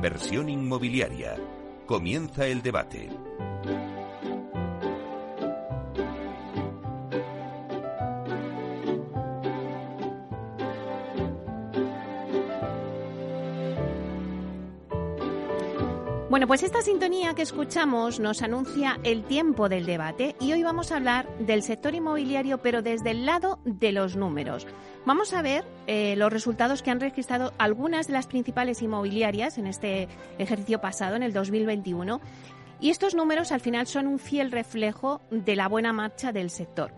Inversión inmobiliaria. Comienza el debate. Bueno, pues esta sintonía que escuchamos nos anuncia el tiempo del debate y hoy vamos a hablar del sector inmobiliario, pero desde el lado de los números. Vamos a ver eh, los resultados que han registrado algunas de las principales inmobiliarias en este ejercicio pasado, en el 2021. Y estos números al final son un fiel reflejo de la buena marcha del sector.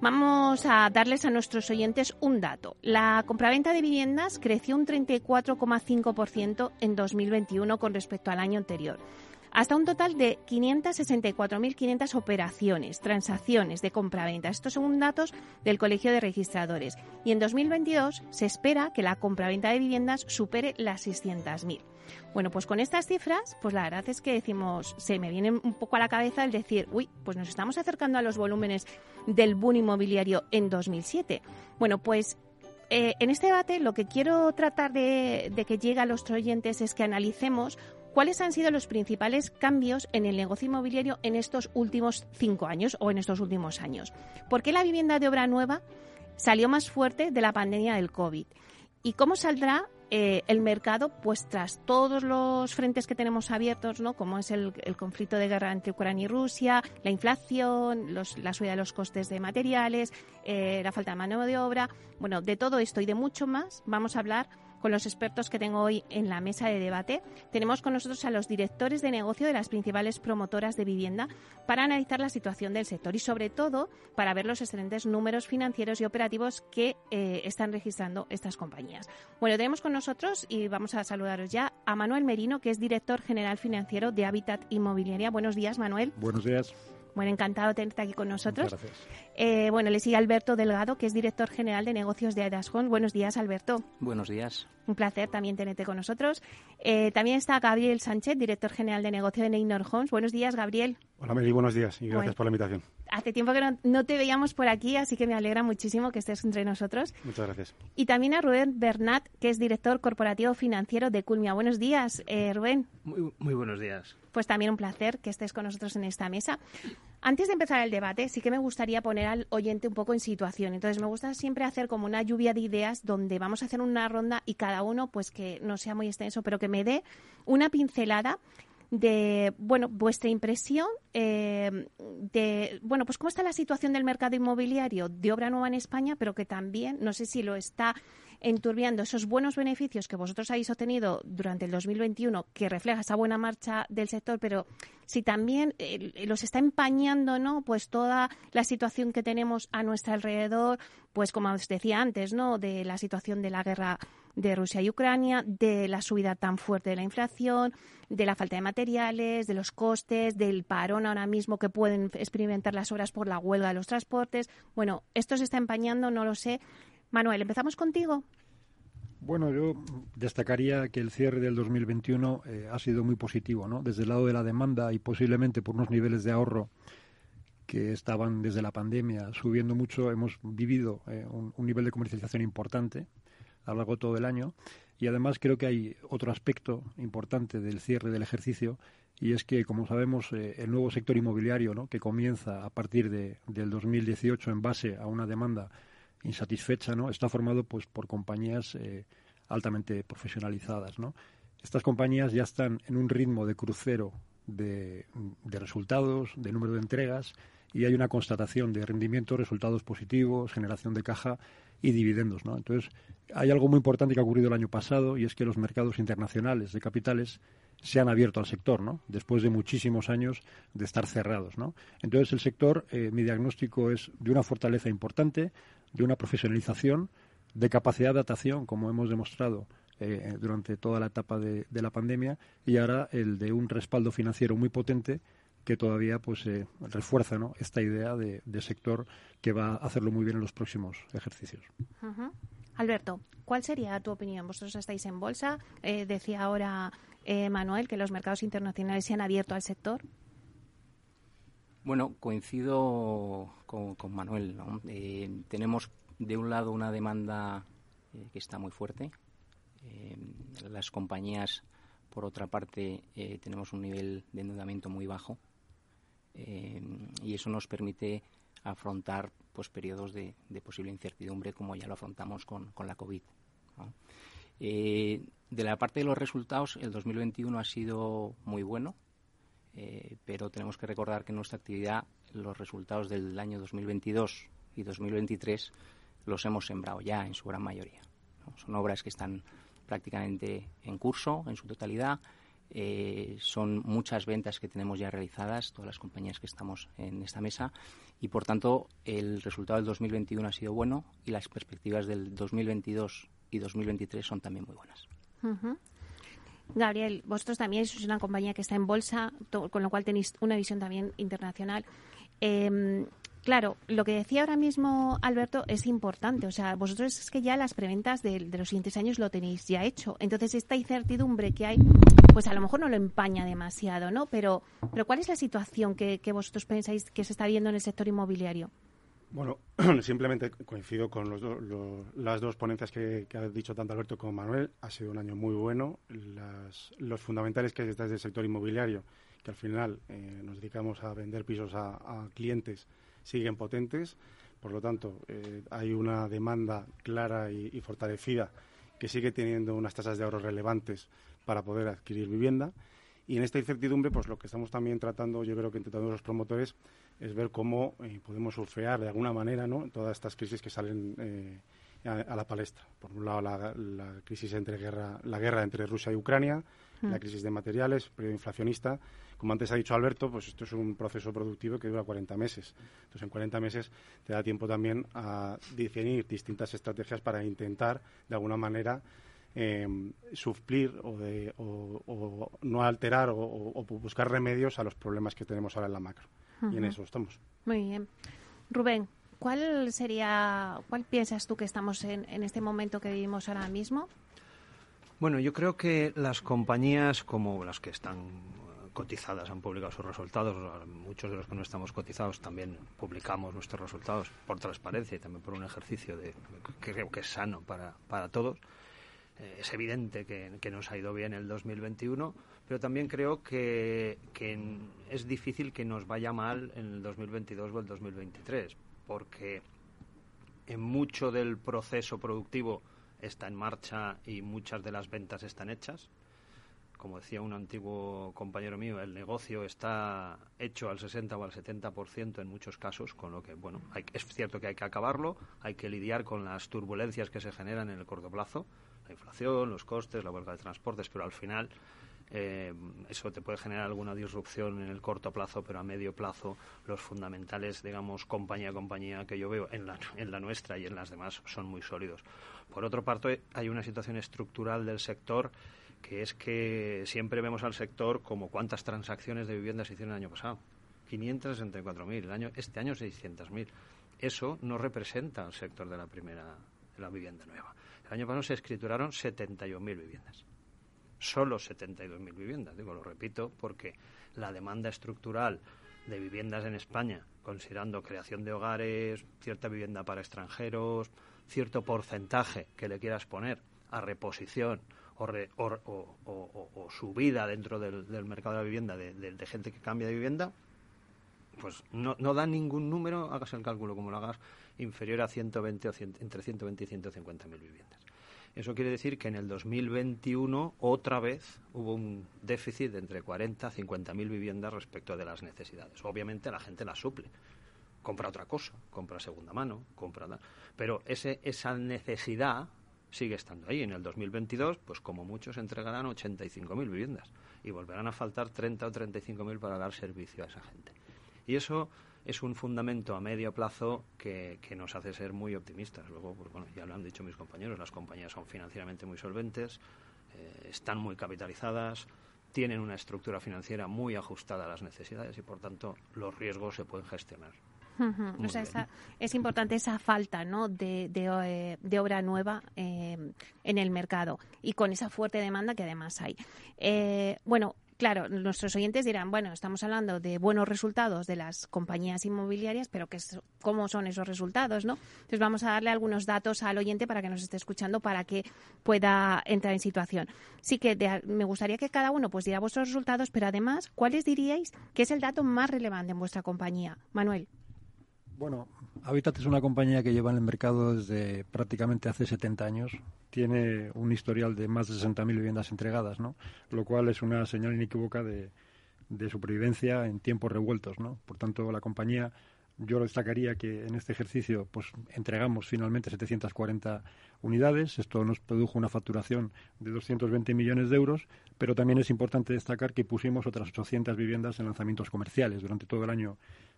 Vamos a darles a nuestros oyentes un dato. La compraventa de viviendas creció un 34,5% en 2021 con respecto al año anterior hasta un total de 564.500 operaciones, transacciones de compraventa. Estos son datos del Colegio de Registradores. Y en 2022 se espera que la compraventa de viviendas supere las 600.000. Bueno, pues con estas cifras, pues la verdad es que decimos, se me viene un poco a la cabeza el decir, uy, pues nos estamos acercando a los volúmenes del boom inmobiliario en 2007. Bueno, pues eh, en este debate lo que quiero tratar de, de que llegue a los oyentes es que analicemos ¿Cuáles han sido los principales cambios en el negocio inmobiliario en estos últimos cinco años o en estos últimos años? ¿Por qué la vivienda de obra nueva salió más fuerte de la pandemia del COVID? ¿Y cómo saldrá eh, el mercado, pues tras todos los frentes que tenemos abiertos, ¿no? como es el, conflicto de guerra entre Ucrania y Rusia, la inflación, la subida de los costes de materiales, eh, la falta de mano de obra, bueno, de todo esto y de mucho más vamos a hablar con los expertos que tengo hoy en la mesa de debate. Tenemos con nosotros a los directores de negocio de las principales promotoras de vivienda para analizar la situación del sector y sobre todo para ver los excelentes números financieros y operativos que eh, están registrando estas compañías. Bueno, tenemos con nosotros y vamos a saludaros ya a Manuel Merino, que es director general financiero de Habitat Inmobiliaria. Buenos días, Manuel. Buenos días. Bueno, encantado de tenerte aquí con nosotros. Muchas gracias. Eh, bueno, le sigue Alberto Delgado, que es director general de negocios de Adascon. Buenos días, Alberto. Buenos días. Un placer también tenerte con nosotros. Eh, también está Gabriel Sánchez, director general de negocio de Neynor Homes. Buenos días, Gabriel. Hola, Meli, buenos días y gracias por la invitación. Hace tiempo que no, te veíamos por aquí, así que me alegra muchísimo que estés entre nosotros. Muchas gracias. Y también a Rubén Bernat, que es director corporativo financiero de Culmia. Buenos días, eh, Rubén. Muy, muy buenos días. Pues también un placer que estés con nosotros en esta mesa. Antes de empezar el debate, sí que me gustaría poner al oyente un poco en situación. Entonces, me gusta siempre hacer como una lluvia de ideas donde vamos a hacer una ronda y cada uno, pues que no sea muy extenso, pero que me dé una pincelada de bueno vuestra impresión eh, de bueno pues cómo está la situación del mercado inmobiliario de obra nueva en España pero que también no sé si lo está enturbiando esos buenos beneficios que vosotros habéis obtenido durante el 2021, que refleja esa buena marcha del sector, pero si también eh, los está empañando, ¿no? Pues toda la situación que tenemos a nuestro alrededor, pues como os decía antes, ¿no? De la situación de la guerra de Rusia y Ucrania, de la subida tan fuerte de la inflación, de la falta de materiales, de los costes, del parón ahora mismo que pueden experimentar las obras por la huelga de los transportes. Bueno, esto se está empañando, no lo sé. Manuel, empezamos contigo. Bueno, yo destacaría que el cierre del 2021 eh, ha sido muy positivo, ¿no? Desde el lado de la demanda y posiblemente por unos niveles de ahorro que estaban desde la pandemia subiendo mucho, hemos vivido eh, un, nivel de comercialización importante a lo largo de todo el año. Y además creo que hay otro aspecto importante del cierre del ejercicio y es que, como sabemos, eh, el nuevo sector inmobiliario, ¿no? que comienza a partir de, del 2018 en base a una demanda insatisfecha, ¿no? Está formado pues por compañías eh, altamente profesionalizadas, ¿no? Estas compañías ya están en un ritmo de crucero de, de resultados, de número de entregas y hay una constatación de rendimiento, resultados positivos, generación de caja y dividendos, ¿no? Entonces, hay algo muy importante que ha ocurrido el año pasado y es que los mercados internacionales de capitales se han abierto al sector, ¿no? Después de muchísimos años de estar cerrados, ¿no? Entonces, el sector, eh, mi diagnóstico es de una fortaleza importante, de una profesionalización, de capacidad de adaptación, como hemos demostrado eh, durante toda la etapa de, la pandemia, y ahora el de un respaldo financiero muy potente que todavía pues eh, refuerza ¿no? esta idea de, sector que va a hacerlo muy bien en los próximos ejercicios. Alberto, ¿cuál sería tu opinión? Vosotros estáis en bolsa. Eh, decía ahora Manuel que los mercados internacionales se han abierto al sector. Bueno, coincido con, Manuel. Eh, tenemos de un lado una demanda eh, que está muy fuerte. Eh, las compañías por otra parte, eh, tenemos un nivel de endeudamiento muy bajo eh, y eso nos permite afrontar pues periodos de, posible incertidumbre como ya lo afrontamos con, la COVID. Eh, de la parte de los resultados, el 2021 ha sido muy bueno, pero tenemos que recordar que en nuestra actividad los resultados del año 2022 y 2023 los hemos sembrado ya en su gran mayoría. Son obras que están prácticamente en curso en su totalidad. Eh, son muchas ventas que tenemos ya realizadas, todas las compañías que estamos en esta mesa, y por tanto el resultado del 2021 ha sido bueno y las perspectivas del 2022 y 2023 son también muy buenas. Gabriel, vosotros también sois una compañía que está en bolsa, con lo cual tenéis una visión también internacional. Eh, Claro, lo que decía ahora mismo Alberto es importante. O sea, vosotros es que ya las preventas de, los siguientes años lo tenéis ya hecho. Entonces, esta incertidumbre que hay, pues a lo mejor no lo empaña demasiado, ¿no? Pero, ¿cuál es la situación que, vosotros pensáis que se está viendo en el sector inmobiliario? Bueno, simplemente coincido con las dos ponencias que, ha dicho tanto Alberto como Manuel. Ha sido un año muy bueno. los fundamentales que hay detrás del sector inmobiliario, que al final eh, nos dedicamos a vender pisos a clientes siguen potentes. Por lo tanto, eh, hay una demanda clara y, fortalecida que sigue teniendo unas tasas de ahorro relevantes para poder adquirir vivienda. Y en esta incertidumbre, pues lo que estamos también tratando, yo creo que entre todos los promotores, es ver cómo eh, podemos surfear de alguna manera ¿no? todas estas crisis que salen eh, a, la palestra. Por un lado, la, crisis entre guerra, la guerra entre Rusia y Ucrania, la mm. crisis de materiales, periodo inflacionista. Como antes ha dicho Alberto, pues esto es un proceso productivo que dura 40 meses. Entonces, en 40 meses te da tiempo también a definir distintas estrategias para intentar, de alguna manera, eh, suplir o, de, o, no alterar o, buscar remedios a los problemas que tenemos ahora en la macro. Y en eso estamos. Muy bien. Rubén, ¿cuál sería, cuál piensas tú que estamos en, en este momento que vivimos ahora mismo? Bueno, yo creo que las compañías como las que están cotizadas han publicado sus resultados, muchos de los que no estamos cotizados también publicamos nuestros resultados por transparencia y también por un ejercicio de, que creo que es sano para, para todos. Eh, es evidente que, nos ha ido bien el 2021, pero también creo que es difícil que nos vaya mal en el 2022 o el 2023, porque en mucho del proceso productivo está en marcha y muchas de las ventas están hechas. Como decía un antiguo compañero mío, el negocio está hecho al 60 o al 70% en muchos casos, con lo que, bueno, es cierto que hay que acabarlo, hay que lidiar con las turbulencias que se generan en el corto plazo, la inflación, los costes, la huelga de transportes, pero al final eh, eso te puede generar alguna disrupción en el corto plazo, pero a medio plazo los fundamentales, digamos, compañía a compañía que yo veo en la, en la nuestra y en las demás son muy sólidos. Por otro parte, hay una situación estructural del sector que es que siempre vemos al sector como cuántas transacciones de viviendas se hicieron el año pasado. 564.000, el año, este año 600.000. Eso no representa al sector de la primera, de la vivienda nueva. El año pasado se escrituraron 71.000 viviendas solo 72.000 viviendas. Digo, lo repito, porque la demanda estructural de viviendas en España, considerando creación de hogares, cierta vivienda para extranjeros, cierto porcentaje que le quieras poner a reposición o, o, subida dentro del, mercado de la vivienda de, gente que cambia de vivienda, pues no, no da ningún número, hagas el cálculo como lo hagas, inferior a 120 o entre 120 y 150 mil viviendas. Eso quiere decir que en el 2021 otra vez hubo un déficit de entre 40 y 50 mil viviendas respecto de las necesidades. Obviamente la gente las suple. Compra otra cosa, compra segunda mano, compra... Pero ese, esa necesidad sigue estando ahí. En el 2022, pues como muchos entregarán 85.000 viviendas y volverán a faltar 30 o 35.000 para dar servicio a esa gente. Y eso es un fundamento a medio plazo que, nos hace ser muy optimistas. Luego, pues, bueno, ya lo han dicho mis compañeros, las compañías son financieramente muy solventes, eh, están muy capitalizadas, tienen una estructura financiera muy ajustada a las necesidades y, por tanto, los riesgos se pueden gestionar. O sea, es importante esa falta ¿no? de, de, eh, obra nueva eh, en el mercado y con esa fuerte demanda que además hay. bueno, claro, nuestros oyentes dirán, bueno, estamos hablando de buenos resultados de las compañías inmobiliarias, pero ¿qué, ¿cómo son esos resultados, no? Entonces vamos a darle algunos datos al oyente para que nos esté escuchando para que pueda entrar en situación. Sí que me gustaría que cada uno pues diera vuestros resultados, pero además, ¿cuáles diríais que es el dato más relevante en vuestra compañía? Manuel. Bueno, Habitat es una compañía que lleva en el mercado desde prácticamente hace 70 años. Tiene un historial de más de 60.000 viviendas entregadas, ¿no? Lo cual es una señal inequívoca de, supervivencia en tiempos revueltos, ¿no? Por tanto, la compañía, yo destacaría que en este ejercicio, pues entregamos finalmente 740 unidades. Esto nos produjo una facturación de 220 millones de euros, pero también es importante destacar que pusimos otras 800 viviendas en lanzamientos comerciales durante todo el año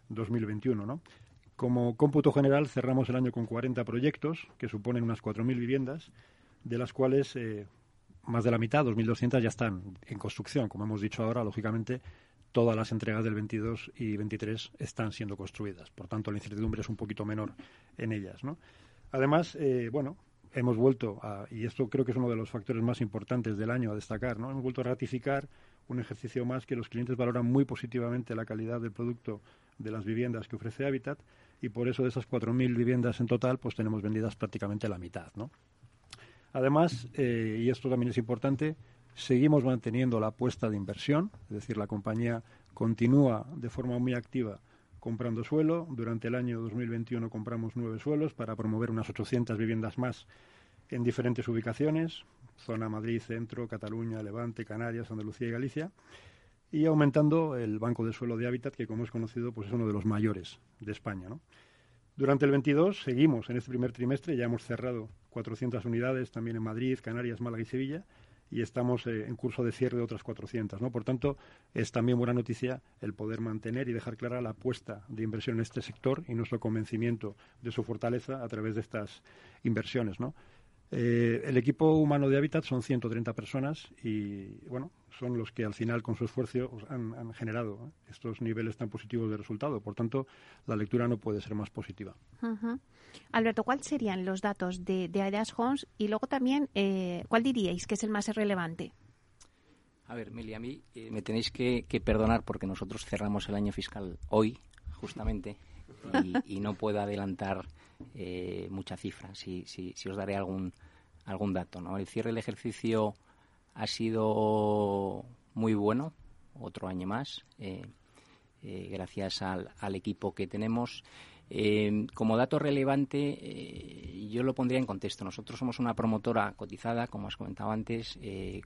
2021, ¿no? Como cómputo general, cerramos el año con 40 proyectos, que suponen unas 4.000 viviendas, de las cuales eh, más de la mitad, 2.200, ya están en construcción. Como hemos dicho ahora, lógicamente, todas las entregas del 22 y 23 están siendo construidas. Por tanto, la incertidumbre es un poquito menor en ellas. Además, eh, bueno, hemos vuelto a, y esto creo que es uno de los factores más importantes del año a destacar, ¿no? Hemos vuelto a ratificar un ejercicio más que los clientes valoran muy positivamente la calidad del producto de las viviendas que ofrece Habitat y por eso de esas 4.000 viviendas en total, pues tenemos vendidas prácticamente la mitad, ¿no? Además, eh, y esto también es importante, seguimos manteniendo la apuesta de inversión, es decir, la compañía continúa de forma muy activa comprando suelo. Durante el año 2021 compramos nueve suelos para promover unas 800 viviendas más en diferentes ubicaciones, zona Madrid, Centro, Cataluña, Levante, Canarias, Andalucía y Galicia y aumentando el banco de suelo de hábitat, que como es conocido, pues es uno de los mayores de España. Durante el 22 seguimos en este primer trimestre, ya hemos cerrado 400 unidades también en Madrid, Canarias, Málaga y Sevilla, y estamos eh, en curso de cierre de otras 400. ¿no? Por tanto, es también buena noticia el poder mantener y dejar clara la apuesta de inversión en este sector y nuestro convencimiento de su fortaleza a través de estas inversiones. ¿no? Eh, el equipo humano de Habitat son 130 personas y, bueno, son los que al final con su esfuerzo han, generado estos niveles tan positivos de resultado. Por tanto, la lectura no puede ser más positiva. Alberto, ¿cuáles serían los datos de, de Homes? Y luego también, eh, ¿cuál diríais que es el más relevante? A ver, Meli, a mí eh, me tenéis que, perdonar porque nosotros cerramos el año fiscal hoy, justamente, y, no puedo adelantar eh, mucha cifra. Si, si, si os daré algún, algún dato. ¿no? El cierre del ejercicio ha sido muy bueno, otro año más, eh, eh, gracias al, equipo que tenemos. Eh, como dato relevante, yo lo pondría en contexto. Nosotros somos una promotora cotizada, como has comentado antes,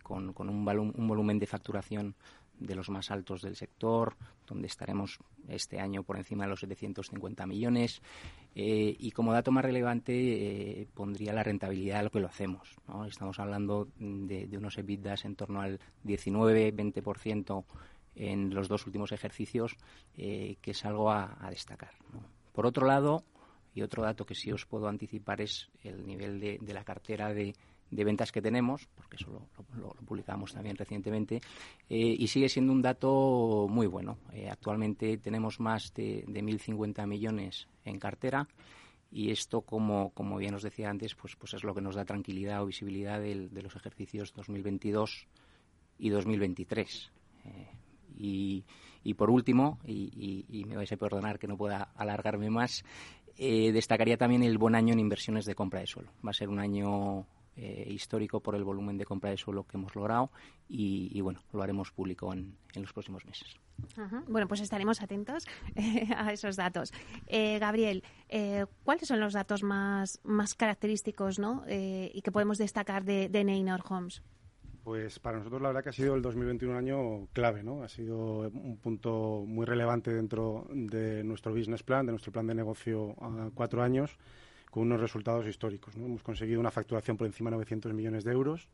con, con un, un, volumen de facturación de los más altos del sector, donde estaremos este año por encima de los 750 millones. Eh, y como dato más relevante eh, pondría la rentabilidad de lo que lo hacemos. Estamos hablando de, unos EBITDAs en torno al 19-20% en los dos últimos ejercicios, eh, que es algo a, destacar. Por otro lado, y otro dato que sí os puedo anticipar es el nivel de la cartera de, de ventas que tenemos, porque eso lo, publicamos también recientemente, eh, y sigue siendo un dato muy bueno. Eh, actualmente tenemos más de, de 1.050 millones en cartera y esto, como, como bien os decía antes, pues, pues es lo que nos da tranquilidad o visibilidad de los ejercicios 2022 y 2023. Eh, y, y, por último, y, y, me vais a perdonar que no pueda alargarme más, destacaría también el buen año en inversiones de compra de suelo. Va a ser un año eh, histórico por el volumen de compra de suelo que hemos logrado y, bueno, lo haremos público en, los próximos meses. Bueno, pues estaremos atentos eh, a esos datos. Eh, Gabriel, ¿cuáles son los datos más, más característicos ¿no? y que podemos destacar de, de Neynor Homes? Pues para nosotros la verdad que ha sido el 2021 un año clave, ¿no? Ha sido un punto muy relevante dentro de nuestro business plan, de nuestro plan de negocio a cuatro años con unos resultados históricos. Hemos conseguido una facturación por encima de 900 millones de euros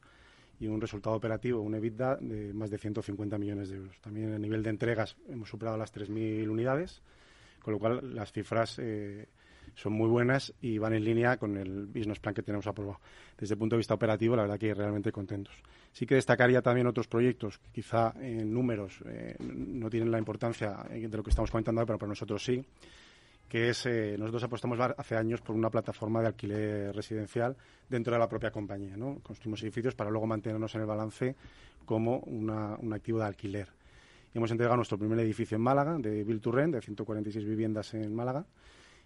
y un resultado operativo, un EBITDA de más de 150 millones de euros. También a nivel de entregas hemos superado las 3.000 unidades, con lo cual las cifras eh, son muy buenas y van en línea con el business plan que tenemos aprobado. Desde el punto de vista operativo, la verdad que realmente contentos. Sí que destacaría también otros proyectos quizá en números eh, no tienen la importancia de lo que estamos comentando, pero para nosotros sí que es, eh, nosotros apostamos hace años por una plataforma de alquiler residencial dentro de la propia compañía. ¿no? Construimos edificios para luego mantenernos en el balance como un activo de alquiler. hemos entregado nuestro primer edificio en Málaga, de Build to Rent, de 146 viviendas en Málaga.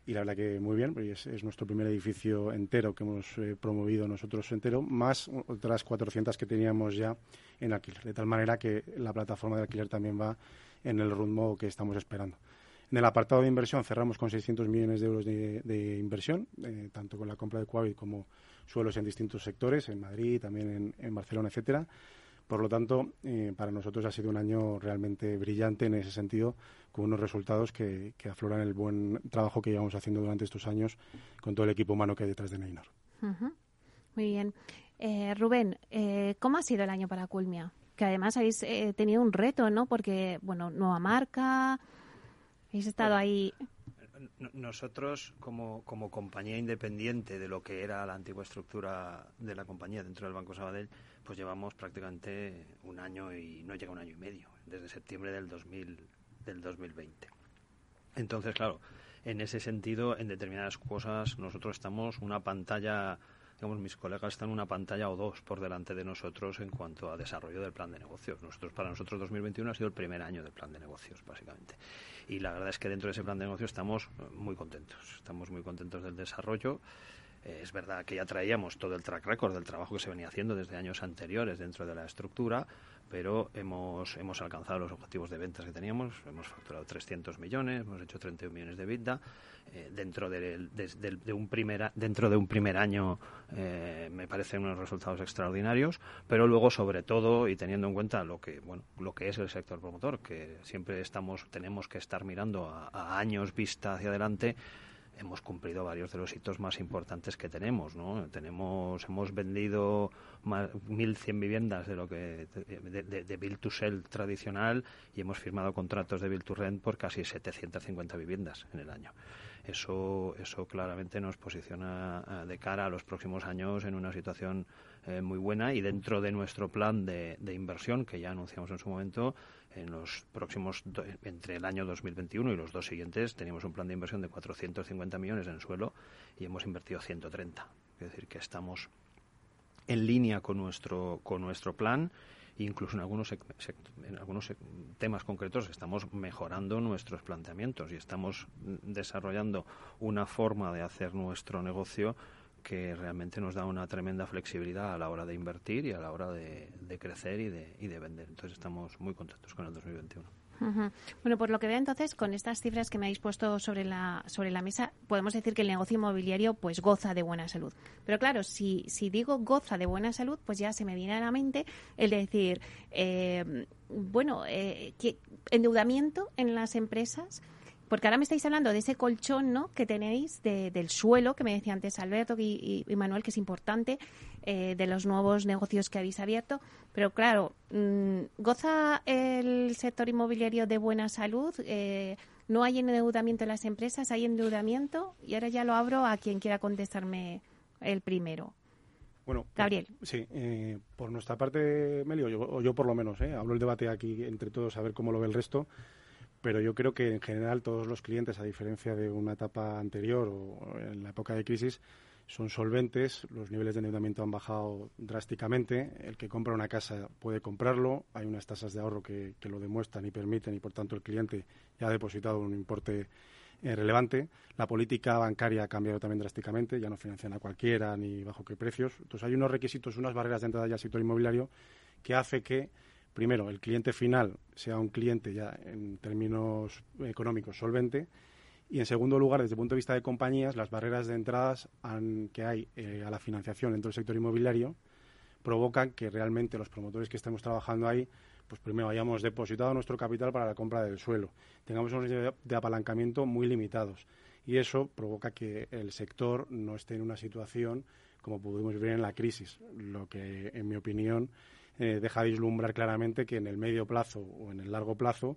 Y la verdad que muy bien, es, es nuestro primer edificio entero que hemos eh, promovido nosotros entero, más otras 400 que teníamos ya en alquiler. De tal manera que la plataforma de alquiler también va en el ritmo que estamos esperando. En el apartado de inversión cerramos con 600 millones de euros de, inversión, eh, tanto con la compra de Coavit como suelos en distintos sectores, en Madrid, también en, Barcelona, etcétera. Por lo tanto, eh, para nosotros ha sido un año realmente brillante en ese sentido, con unos resultados que, afloran el buen trabajo que llevamos haciendo durante estos años con todo el equipo humano que hay detrás de Neynor. Muy bien. Eh, Rubén, ¿cómo ha sido el año para Culmia? Que además habéis tenido un reto, ¿no? Porque, bueno, nueva marca, Habéis estado ahí. Nosotros, como, como compañía independiente de lo que era la antigua estructura de la compañía dentro del Banco Sabadell, pues llevamos prácticamente un año y no llega un año y medio, desde septiembre del, 2000, del 2020. Entonces, claro, en ese sentido, en determinadas cosas, nosotros estamos una pantalla digamos, mis colegas están una pantalla o dos por delante de nosotros en cuanto a desarrollo del plan de negocios. Nosotros, para nosotros 2021 ha sido el primer año del plan de negocios, básicamente. Y la verdad es que dentro de ese plan de negocios estamos muy contentos. Estamos muy contentos del desarrollo. Eh, es verdad que ya traíamos todo el track record del trabajo que se venía haciendo desde años anteriores dentro de la estructura, pero hemos, hemos alcanzado los objetivos de ventas que teníamos. Hemos facturado 300 millones, hemos hecho 31 millones de vida. Eh, dentro de, un primer, dentro de un primer año eh, me parecen unos resultados extraordinarios, pero luego, sobre todo, y teniendo en cuenta lo que, bueno, lo que es el sector promotor, que siempre estamos, tenemos que estar mirando a años vista hacia adelante, hemos cumplido varios de los hitos más importantes que tenemos, ¿no? Tenemos, hemos vendido más, 1.100 viviendas de lo que de, Build to Sell tradicional y hemos firmado contratos de Build to Rent por casi 750 viviendas en el año. Eso, eso claramente nos posiciona eh, de cara a los próximos años en una situación eh, muy buena y dentro de nuestro plan de, de inversión que ya anunciamos en su momento en los próximos, entre el año 2021 y los dos siguientes, teníamos un plan de inversión de 450 millones en suelo y hemos invertido 130. Es decir, que estamos en línea con nuestro, con nuestro plan incluso en algunos, en algunos temas concretos estamos mejorando nuestros planteamientos y estamos desarrollando una forma de hacer nuestro negocio que realmente nos da una tremenda flexibilidad a la hora de invertir y a la hora de, crecer y de, y de vender. Entonces estamos muy contentos con el 2021. Bueno, por lo que veo entonces, con estas cifras que me habéis puesto sobre la, sobre la mesa, podemos decir que el negocio inmobiliario pues goza de buena salud. Pero claro, si, si digo goza de buena salud, pues ya se me viene a la mente el de decir, eh, bueno, eh, endeudamiento en las empresas porque ahora me estáis hablando de ese colchón ¿no? que tenéis del suelo, que me decía antes Alberto y, Manuel, que es importante, eh, de los nuevos negocios que habéis abierto. Pero claro, mm, ¿goza el sector inmobiliario de buena salud? Eh, ¿No hay endeudamiento en las empresas? ¿Hay endeudamiento? Y ahora ya lo abro a quien quiera contestarme el primero. Bueno, Gabriel. Sí, eh, por nuestra parte, Melio, yo, o yo por lo menos, hablo el debate aquí entre todos a ver cómo lo ve el resto pero yo creo que en general todos los clientes, a diferencia de una etapa anterior o en la época de crisis, son solventes, los niveles de endeudamiento han bajado drásticamente, el que compra una casa puede comprarlo, hay unas tasas de ahorro que, lo demuestran y permiten y por tanto el cliente ya ha depositado un importe eh, relevante. La política bancaria ha cambiado también drásticamente, ya no financian a cualquiera ni bajo qué precios. Entonces hay unos requisitos, unas barreras de entrada ya al sector inmobiliario que hace que primero, el cliente final sea un cliente ya en términos económicos solvente y en segundo lugar, desde el punto de vista de compañías, las barreras de entradas que hay eh, a la financiación dentro del sector inmobiliario provocan que realmente los promotores que estemos trabajando ahí, pues primero hayamos depositado nuestro capital para la compra del suelo, tengamos unos de apalancamiento muy limitados. Y eso provoca que el sector no esté en una situación como pudimos ver en la crisis, lo que en mi opinión eh, deja vislumbrar claramente que en el medio plazo o en el largo plazo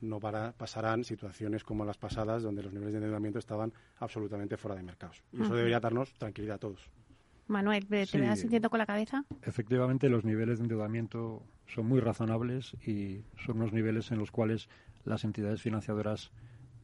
no pasarán situaciones como las pasadas, donde los niveles de endeudamiento estaban absolutamente fuera de mercados. Y eso debería darnos tranquilidad a todos. Manuel, ¿te sí, vas sintiendo con la cabeza? Efectivamente, los niveles de endeudamiento son muy razonables y son unos niveles en los cuales las entidades financiadoras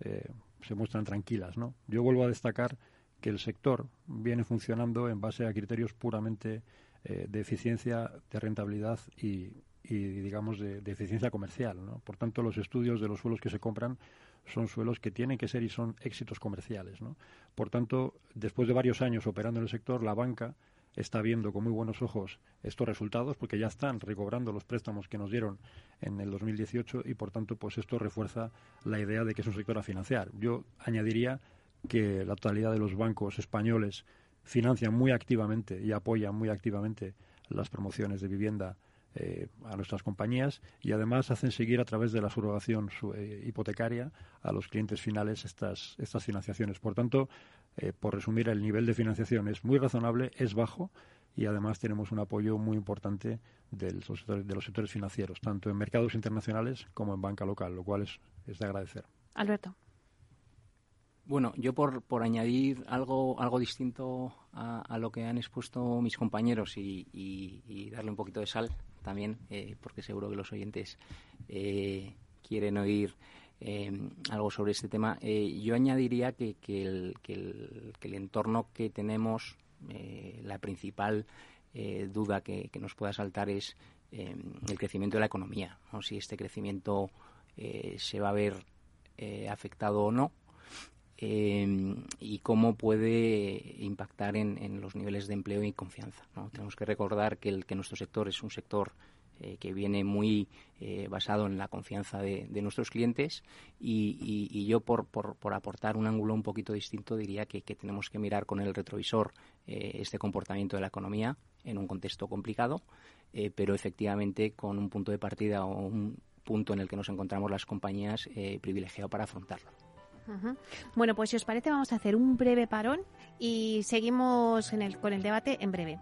eh, se muestran tranquilas. ¿no? Yo vuelvo a destacar que el sector viene funcionando en base a criterios puramente eh, de eficiencia, de rentabilidad y, digamos, de, eficiencia comercial. ¿no? Por tanto, los estudios de los suelos que se compran son suelos que tienen que ser y son éxitos comerciales. ¿no? Por tanto, después de varios años operando en el sector, la banca está viendo con muy buenos ojos estos resultados porque ya están recobrando los préstamos que nos dieron en el 2018 y por tanto pues esto refuerza la idea de que es un sector a financiar. Yo añadiría que la totalidad de los bancos españoles financian muy activamente y apoyan muy activamente las promociones de vivienda eh, a nuestras compañías y además hacen seguir a través de la subrogación eh, hipotecaria a los clientes finales estas, estas financiaciones. Por tanto, eh, por resumir, el nivel de financiación es muy razonable, es bajo y además tenemos un apoyo muy importante de los sectores, de los sectores financieros, tanto en mercados internacionales como en banca local, lo cual es, es de agradecer. Alberto. Bueno, yo por, por añadir algo, algo distinto a, lo que han expuesto mis compañeros y, darle un poquito de sal también, eh, porque seguro que los oyentes eh, quieren oír eh, algo sobre este tema. Eh, yo añadiría que, el, que, el, entorno que tenemos, la principal duda que, nos pueda saltar es el crecimiento de la economía. ¿no? Si este crecimiento se va a ver afectado o no. Y cómo puede impactar en, los niveles de empleo y confianza. Tenemos que recordar que nuestro sector es un sector eh, que viene muy eh, basado en la confianza de, nuestros clientes y, yo por, por, aportar un ángulo un poquito distinto diría que, tenemos que mirar con el retrovisor eh, este comportamiento de la economía en un contexto complicado, pero efectivamente con un punto de partida o un punto en el que nos encontramos las compañías privilegiado para afrontarlo. Bueno, pues si os parece vamos a hacer un breve parón y seguimos con el debate en breve.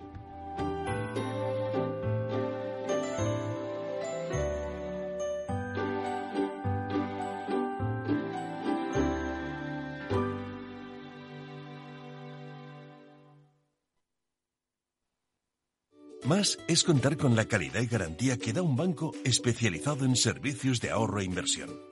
Más es contar con la calidad y garantía que da un banco especializado en servicios de ahorro e inversión.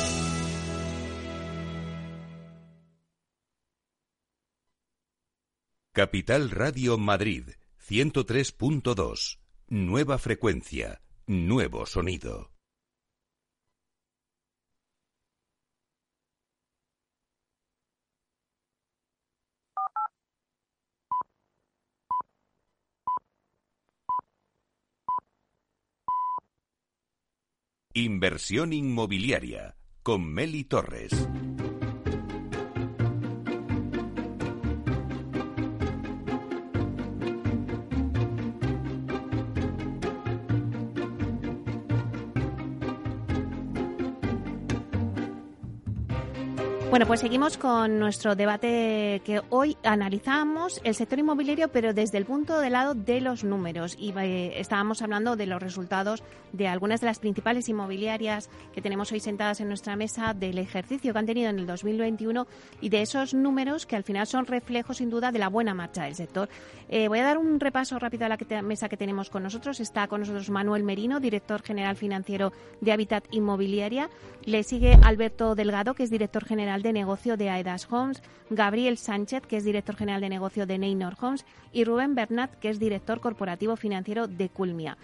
Capital Radio Madrid 103.2. Nueva frecuencia, nuevo sonido. Inversión inmobiliaria con Meli Torres. Bueno, pues seguimos con nuestro debate que hoy analizamos el sector inmobiliario, pero desde el punto de lado de los números. Y eh, estábamos hablando de los resultados de algunas de las principales inmobiliarias que tenemos hoy sentadas en nuestra mesa, del ejercicio que han tenido en el 2021 y de esos números que al final son reflejos, sin duda, de la buena marcha del sector. Eh, voy a dar un repaso rápido a la mesa que tenemos con nosotros. Está con nosotros Manuel Merino, director general financiero de Habitat Inmobiliaria. Le sigue Alberto Delgado, que es director general de negocio de Aedas Homes, Gabriel Sánchez, que es director general de negocio de Neynor Homes, y Rubén Bernat, que es director corporativo financiero de Culmia.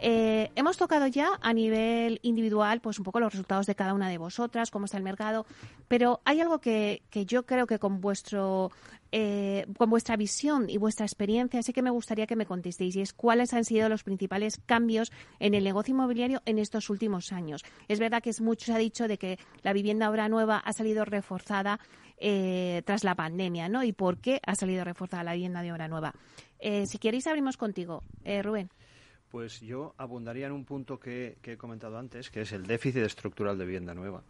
Eh, hemos tocado ya a nivel individual, pues un poco los resultados de cada una de vosotras, cómo está el mercado, pero hay algo que, que yo creo que con vuestro eh, con vuestra visión y vuestra experiencia, sí que me gustaría que me contestéis y es cuáles han sido los principales cambios en el negocio inmobiliario en estos últimos años. Es verdad que es mucho se ha dicho de que la vivienda ahora nueva ha salido reforzada eh, tras la pandemia, ¿no? ¿Y por qué ha salido reforzada la vivienda de obra nueva? Eh, si queréis, abrimos contigo, Rubén. Pues yo abundaría en un punto que he comentado antes, que es el déficit estructural de vivienda nueva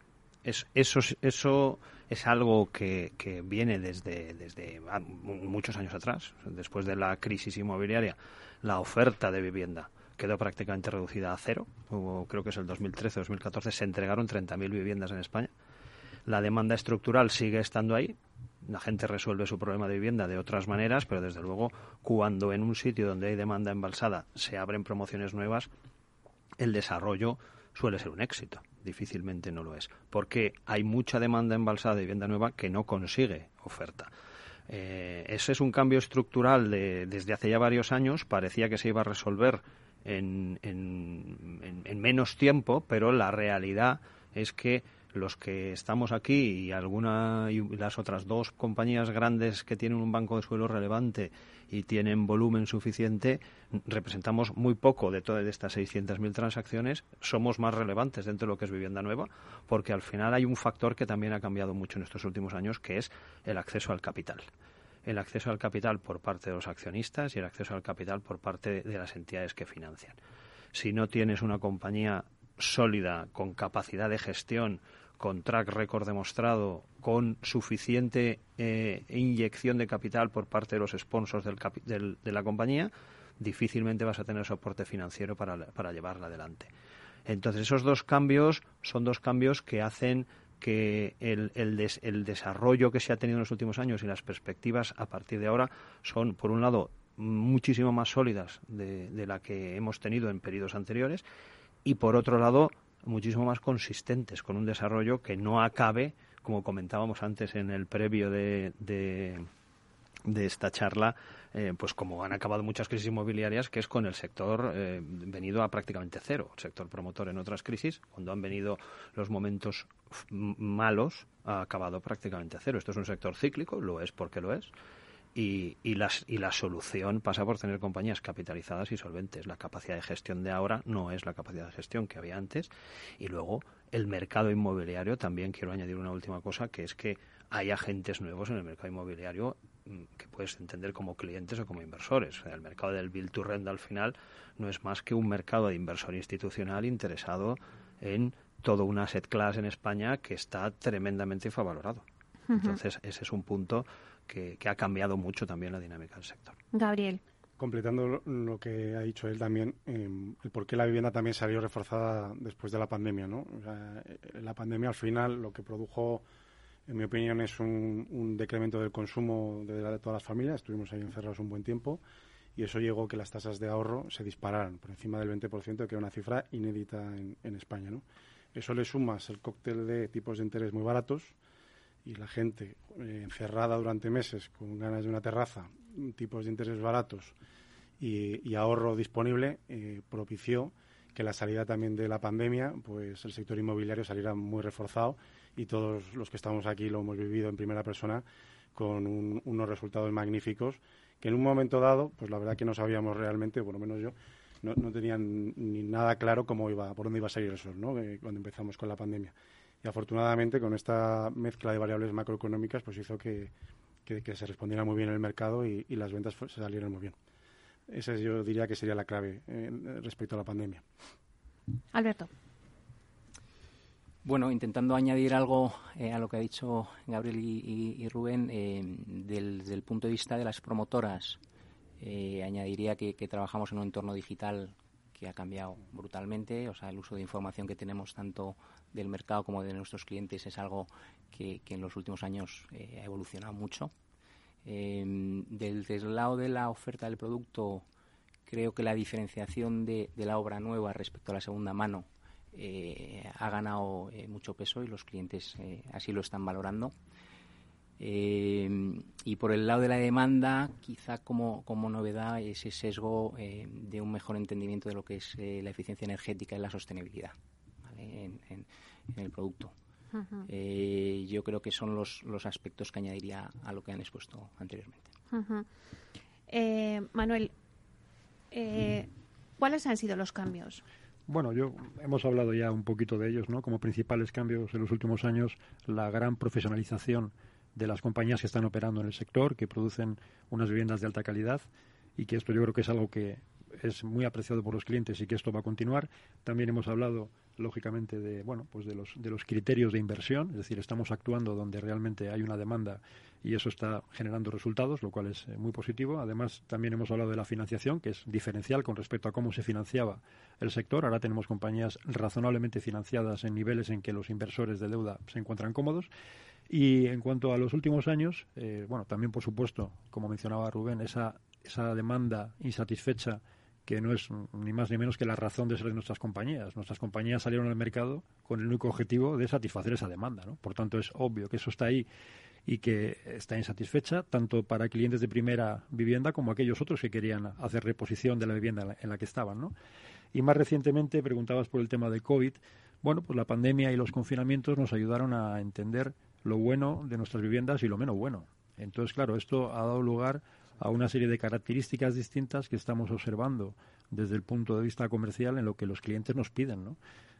eso, eso es algo que, que viene desde, desde muchos años atrás. Después de la crisis inmobiliaria, la oferta de vivienda quedó prácticamente reducida a cero. creo que es el 2013-2014, se entregaron 30.000 viviendas en España. La demanda estructural sigue estando ahí. La gente resuelve su problema de vivienda de otras maneras, pero desde luego, cuando en un sitio donde hay demanda embalsada se abren promociones nuevas, el desarrollo suele ser un éxito difícilmente no lo es, porque hay mucha demanda embalsada de vivienda nueva que no consigue oferta. Eh, ese es un cambio estructural de, desde hace ya varios años, parecía que se iba a resolver en, en menos tiempo, pero la realidad es que los que estamos aquí y alguna y las otras dos compañías grandes que tienen un banco de suelo relevante y tienen volumen suficiente, representamos muy poco de todas estas 600.000 transacciones, somos más relevantes dentro de lo que es vivienda nueva, porque al final hay un factor que también ha cambiado mucho en estos últimos años, que es el acceso al capital el acceso al capital por parte de los accionistas y el acceso al capital por parte de las entidades que financian. Si no tienes una compañía sólida, con capacidad de gestión, con track record demostrado, con suficiente eh, inyección de capital por parte de los sponsors del de la compañía, difícilmente vas a tener soporte financiero para, para llevarla adelante. Entonces, esos dos cambios son dos cambios que hacen que el, el, desarrollo que se ha tenido en los últimos años y las perspectivas a partir de ahora son, por un lado, muchísimo más sólidas de, de la que hemos tenido en periodos anteriores y, por otro lado, muchísimo más consistentes, con un desarrollo que no acabe, como comentábamos antes en el previo de, de, esta charla, eh, pues como han acabado muchas crisis inmobiliarias, que es con el sector eh, venido a prácticamente cero. El sector promotor en otras crisis, cuando han venido los momentos malos, ha acabado prácticamente cero. Esto es un sector cíclico, lo es porque lo es y, y, las, y la solución pasa por tener compañías capitalizadas y solventes. La capacidad de gestión de ahora no es la capacidad de gestión que había antes. Y luego el mercado inmobiliario, también quiero añadir una última cosa, que es que hay agentes nuevos en el mercado inmobiliario mm, que puedes entender como clientes o como inversores. el mercado del build to rent al final no es más que un mercado de inversor institucional interesado en todo un asset class en España que está tremendamente infravalorado. Entonces, ese es un punto que, ha cambiado mucho también la dinámica del sector. Gabriel. Completando lo, que ha dicho él también, em, el por qué la vivienda también salió reforzada después de la pandemia. ¿no? Eh, la pandemia al final lo que produjo, en mi opinión, es un, decremento del consumo de, de, todas las familias. Estuvimos ahí encerrados un buen tiempo y eso llegó a que las tasas de ahorro se dispararan por encima del 20%, que era una cifra inédita en, en España. ¿no? Eso le sumas el cóctel de tipos de interés muy baratos, y la gente eh, encerrada durante meses con ganas de una terraza, tipos de intereses baratos y, ahorro disponible, eh, propició que la salida también de la pandemia, pues el sector inmobiliario saliera muy reforzado y todos los que estamos aquí lo hemos vivido en primera persona con unos resultados magníficos que en un momento dado, pues la verdad que no sabíamos realmente, por lo menos yo, no, tenían ni nada claro cómo iba, por dónde iba a salir el sol, ¿no? Eh, cuando empezamos con la pandemia. Y afortunadamente, con esta mezcla de variables macroeconómicas, pues hizo que, que, se respondiera muy bien el mercado y, las ventas se salieran muy bien. Esa yo diría que sería la clave eh, respecto a la pandemia. Alberto. Bueno, intentando añadir algo eh, a lo que ha dicho Gabriel y, Rubén, desde el punto de vista de las promotoras, eh, añadiría que, trabajamos en un entorno digital que ha cambiado brutalmente, o sea, el uso de información que tenemos tanto del mercado como de nuestros clientes es algo que, en los últimos años eh, ha evolucionado mucho. Eh, desde el lado de la oferta del producto, creo que la diferenciación de, la obra nueva respecto a la segunda mano ha ganado mucho peso y los clientes así lo están valorando. Eh, y por el lado de la demanda, quizá como, como novedad, ese sesgo eh, de un mejor entendimiento de lo que es eh, la eficiencia energética y la sostenibilidad en, el producto. yo creo que son los, los aspectos que añadiría a lo que han expuesto anteriormente. Manuel, ¿cuáles han sido los cambios? Bueno, yo hemos hablado ya un poquito de ellos, ¿no? Como principales cambios en los últimos años, la gran profesionalización de las compañías que están operando en el sector, que producen unas viviendas de alta calidad y que esto yo creo que es algo que es muy apreciado por los clientes y que esto va a continuar. También hemos hablado, lógicamente, de bueno, pues de los de los criterios de inversión, es decir, estamos actuando donde realmente hay una demanda y eso está generando resultados, lo cual es eh, muy positivo. Además, también hemos hablado de la financiación, que es diferencial con respecto a cómo se financiaba el sector. Ahora tenemos compañías razonablemente financiadas en niveles en que los inversores de deuda se encuentran cómodos y en cuanto a los últimos años, eh, bueno, también por supuesto, como mencionaba Rubén, esa, esa demanda insatisfecha que no es ni más ni menos que la razón de ser de nuestras compañías. Nuestras compañías salieron al mercado con el único objetivo de satisfacer esa demanda. ¿no? Por tanto, es obvio que eso está ahí y que está insatisfecha tanto para clientes de primera vivienda como aquellos otros que querían hacer reposición de la vivienda en la que estaban. ¿no? Y más recientemente preguntabas por el tema de COVID. Bueno, pues la pandemia y los confinamientos nos ayudaron a entender lo bueno de nuestras viviendas y lo menos bueno. Entonces, claro, esto ha dado lugar a una serie de características distintas que estamos observando desde el punto de vista comercial en lo que los clientes nos piden, ¿no?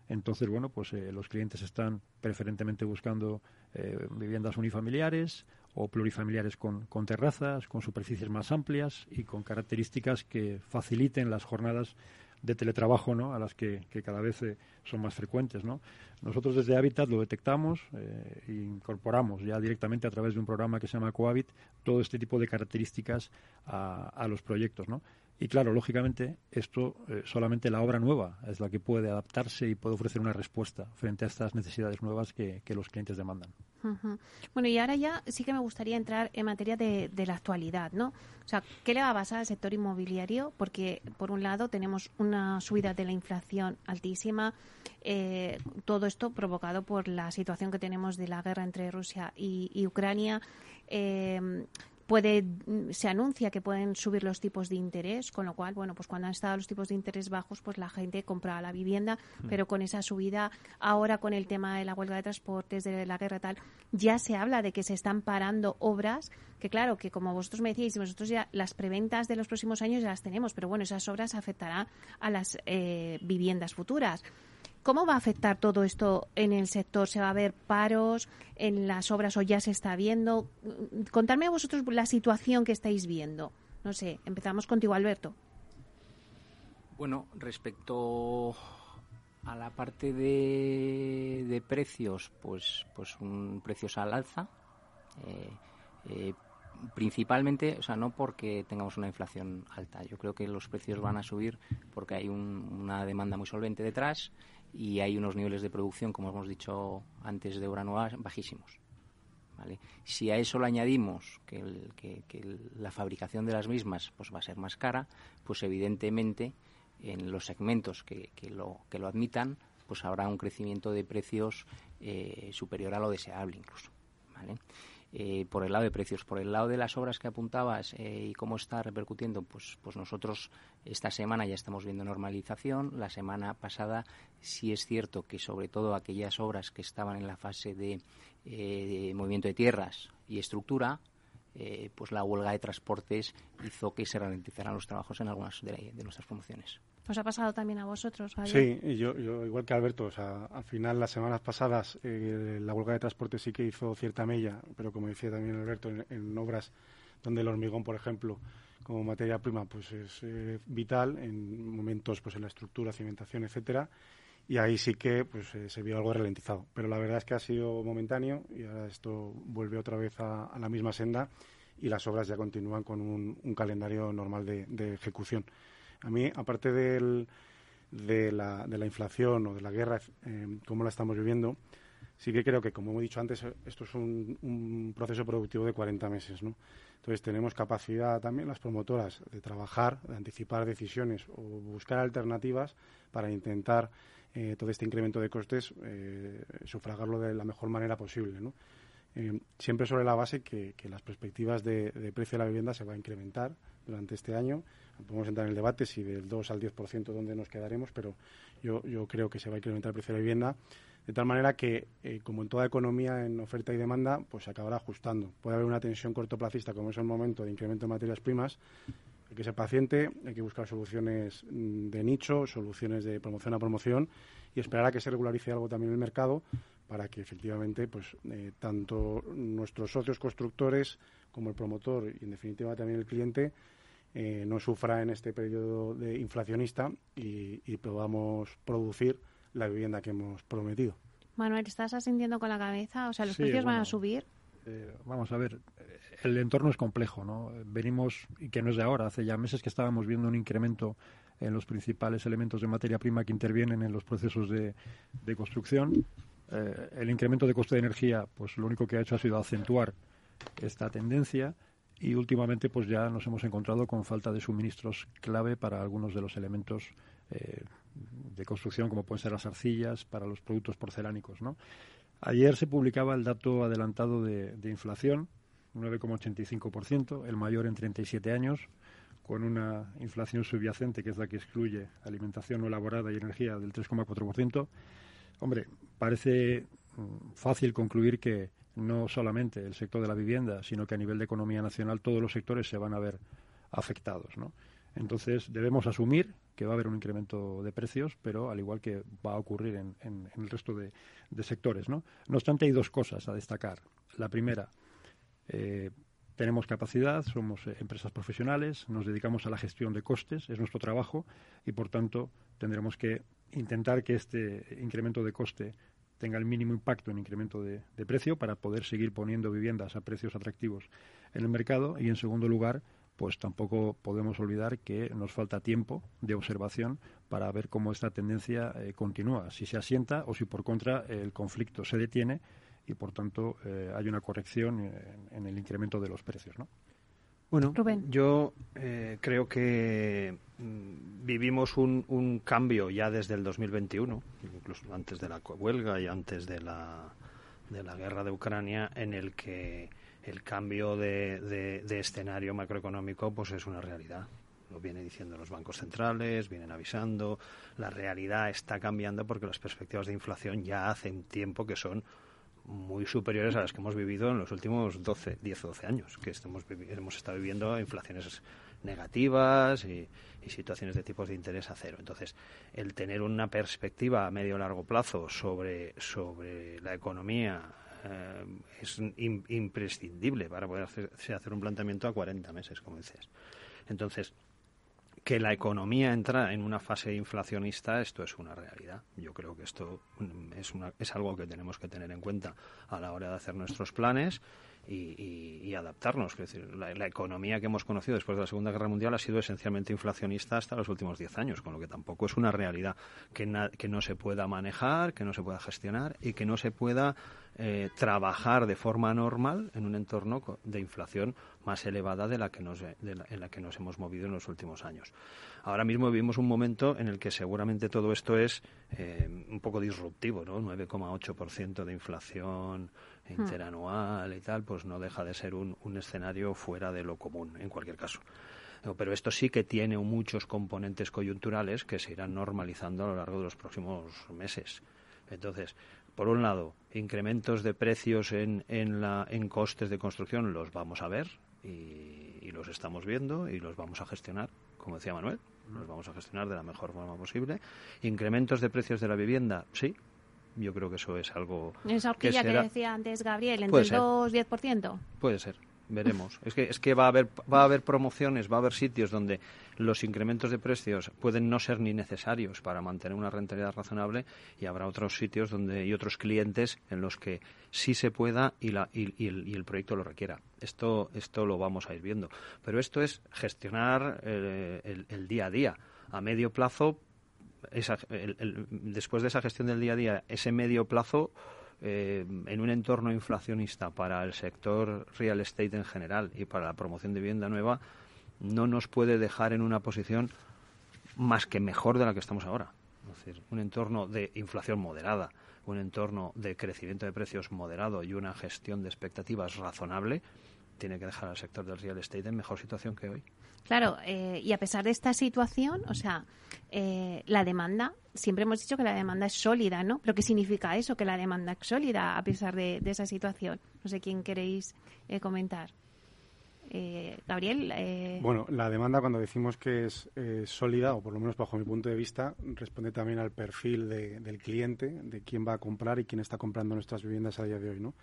Entonces, bueno, pues eh, los clientes están preferentemente buscando eh, viviendas unifamiliares o plurifamiliares con, con terrazas, con superficies más amplias y con características que faciliten las jornadas de teletrabajo ¿no? a las que, cada vez eh, son más frecuentes. ¿no? Nosotros desde Habitat lo detectamos eh, e incorporamos ya directamente a través de un programa que se llama Cohabit todo este tipo de características a, a los proyectos. ¿no? Y claro, lógicamente, esto eh, solamente la obra nueva es la que puede adaptarse y puede ofrecer una respuesta frente a estas necesidades nuevas que, los clientes demandan. Bueno, y ahora ya sí que me gustaría entrar en materia de, la actualidad, ¿no? O sea, ¿qué le va a pasar al sector inmobiliario? Porque, por un lado, tenemos una subida de la inflación altísima, eh, todo esto provocado por la situación que tenemos de la guerra entre Rusia y, y Ucrania. Eh, puede mm, se anuncia que pueden subir los tipos de interés, con lo cual, bueno, pues cuando han estado los tipos de interés bajos, pues la gente compra la vivienda, mm. pero con esa subida, ahora con el tema de la huelga de transportes, de la guerra tal, ya se habla de que se están parando obras, que claro, que como vosotros me decíais, nosotros ya las preventas de los próximos años ya las tenemos, pero bueno, esas obras afectarán a las eh, viviendas futuras. ¿Cómo va a afectar todo esto en el sector? ¿Se va a ver paros en las obras o ya se está viendo? Contadme vosotros la situación que estáis viendo. No sé, empezamos contigo, Alberto. Bueno, respecto a la parte de, precios, pues, pues un precios al alza. Eh, eh, principalmente, o sea, no porque tengamos una inflación alta. Yo creo que los precios van a subir porque hay una demanda muy solvente detrás y hay unos niveles de producción, como hemos dicho antes, de obra nueva bajísimos. ¿vale? Si a eso le añadimos que, la fabricación de las mismas pues va a ser más cara, pues evidentemente en los segmentos que, lo, que lo admitan, pues habrá un crecimiento de precios eh, superior a lo deseable incluso. ¿vale? Eh, por el lado de precios. Por el lado de las obras que apuntabas eh, y cómo está repercutiendo, pues, pues nosotros esta semana ya estamos viendo normalización. La semana pasada sí es cierto que sobre todo aquellas obras que estaban en la fase de, eh, movimiento de tierras y estructura, pues la huelga de transportes hizo que se ralentizaran los trabajos en algunas de, nuestras promociones. ¿Os ha pasado también a vosotros, Sí, yo, yo, igual que Alberto, o sea, al final las semanas pasadas eh, la huelga de transporte sí que hizo cierta mella, pero como decía también Alberto, en, obras donde el hormigón, por ejemplo, como materia prima, pues es eh, vital en momentos, pues en la estructura, cimentación, etcétera, y ahí sí que pues eh, se vio algo ralentizado. Pero la verdad es que ha sido momentáneo y ahora esto vuelve otra vez a, la misma senda y las obras ya continúan con un, calendario normal de ejecución. A mí, aparte del, de, la, de la inflación o de la guerra, eh, como la estamos viviendo, sí que creo que, como hemos dicho antes, esto es un, un, proceso productivo de 40 meses, ¿no? Entonces, tenemos capacidad también las promotoras de trabajar, de anticipar decisiones o buscar alternativas para intentar eh, todo este incremento de costes eh, sufragarlo de la mejor manera posible, ¿no? Eh, siempre sobre la base que, que las perspectivas de, de, precio de la vivienda se va a incrementar durante este año podemos entrar en el debate si del 2 al 10% dónde nos quedaremos, pero yo, yo creo que se va a incrementar el precio de la vivienda de tal manera que, eh, como en toda economía, en oferta y demanda, pues se acabará ajustando. Puede haber una tensión cortoplacista, como es el momento de incremento de materias primas. Hay que ser paciente, hay que buscar soluciones mm, de nicho, soluciones de promoción a promoción y esperar a que se regularice algo también el mercado para que efectivamente pues eh, tanto nuestros socios constructores como el promotor y en definitiva también el cliente eh, no sufra en este periodo de inflacionista y, podamos producir la vivienda que hemos prometido. Manuel, ¿estás asintiendo con la cabeza? O sea, ¿los precios van a subir? Eh, vamos a ver, el entorno es complejo, ¿no? Venimos, y que no es de ahora, hace ya meses que estábamos viendo un incremento en los principales elementos de materia prima que intervienen en los procesos de, construcción. Eh, el incremento de coste de energía, pues lo único que ha hecho ha sido acentuar esta tendencia y últimamente pues ya nos hemos encontrado con falta de suministros clave para algunos de los elementos eh, de construcción como pueden ser las arcillas para los productos porcelánicos ¿no? ayer se publicaba el dato adelantado de, de inflación 9,85% el mayor en 37 años con una inflación subyacente que es la que excluye alimentación no elaborada y energía del 3,4% hombre parece mm, fácil concluir que no solamente el sector de la vivienda, sino que a nivel de economía nacional todos los sectores se van a ver afectados. ¿no? Entonces debemos asumir que va a haber un incremento de precios, pero al igual que va a ocurrir en, el resto de, sectores. ¿no? no obstante, hay dos cosas a destacar. La primera, eh, tenemos capacidad, somos eh, empresas profesionales, nos dedicamos a la gestión de costes, es nuestro trabajo y, por tanto, tendremos que intentar que este incremento de coste tenga el mínimo impacto en incremento de, precio para poder seguir poniendo viviendas a precios atractivos en el mercado y en segundo lugar pues tampoco podemos olvidar que nos falta tiempo de observación para ver cómo esta tendencia eh, continúa, si se asienta o si por contra el conflicto se detiene y por tanto eh, hay una corrección en, en, el incremento de los precios, ¿no? Bueno, yo eh, creo que mm, vivimos un, un, cambio ya desde el 2021, incluso antes de la huelga y antes de la, de la guerra de Ucrania, en el que el cambio de, de, escenario macroeconómico pues es una realidad. Lo vienen diciendo los bancos centrales, vienen avisando. La realidad está cambiando porque las perspectivas de inflación ya hace un tiempo que son muy superiores a las que hemos vivido en los últimos 12, 10 o 12 años, que estamos, hemos estado viviendo inflaciones negativas y, situaciones de tipos de interés a cero. Entonces, el tener una perspectiva a medio largo plazo sobre, sobre la economía eh, es imprescindible para poder hacer, hacer un planteamiento a 40 meses, como dices. Entonces, que la economía entra en una fase inflacionista, esto es una realidad. Yo creo que esto mm, es, una, es algo que tenemos que tener en cuenta a la hora de hacer nuestros planes y, adaptarnos. Es decir, la, economía que hemos conocido después de la Segunda Guerra Mundial ha sido esencialmente inflacionista hasta los últimos diez años, con lo que tampoco es una realidad que, que no se pueda manejar, que no se pueda gestionar y que no se pueda eh, trabajar de forma normal en un entorno de inflación más elevada de la que nos, en la que nos hemos movido en los últimos años. Ahora mismo vivimos un momento en el que seguramente todo esto es eh, un poco disruptivo, ¿no? 9,8% de inflación hmm. interanual y tal, pues no deja de ser un, un escenario fuera de lo común, en cualquier caso pero esto sí que tiene muchos componentes coyunturales que se irán normalizando a lo largo de los próximos meses. Entonces, por un lado, incrementos de precios en, en, la, en costes de construcción los vamos a ver y, los estamos viendo y los vamos a gestionar, como decía Manuel. los vamos a gestionar de la mejor forma posible. Incrementos de precios de la vivienda, sí. Yo creo que eso es algo. Esa que, horquilla que, será- decía antes Gabriel, entre el ser. 2 y 10%. Puede ser, veremos. Es que, es que va, a haber, va a haber promociones, va a haber sitios donde los incrementos de precios pueden no ser ni necesarios para mantener una rentabilidad razonable y habrá otros sitios donde y otros clientes en los que sí se pueda y, la, y, el, y el proyecto lo requiera. Esto, esto lo vamos a ir viendo. Pero esto es gestionar eh, el, día a día. A medio plazo, esa- el- después de esa gestión del día a día, ese medio plazo eh, en un entorno inflacionista para el sector real estate en general y para la promoción de vivienda nueva no nos puede dejar en una posición más que mejor de la que estamos ahora. Es decir, un entorno de inflación moderada, un entorno de crecimiento de precios moderado y una gestión de expectativas razonable tiene que dejar al sector del real estate en mejor situación que hoy. Claro, eh, y a pesar de esta situación, o sea, eh, la demanda, siempre hemos dicho que la demanda es sólida, ¿no? Pero ¿qué significa eso, que la demanda es sólida a pesar de, esa situación? No sé quién queréis eh, comentar. Eh, Gabriel, eh, Bueno, la demanda cuando decimos que es eh, sólida, o por lo menos bajo mi punto de vista, responde también al perfil de- del cliente, de quién va a comprar y quién está comprando nuestras viviendas a día de hoy, ¿no?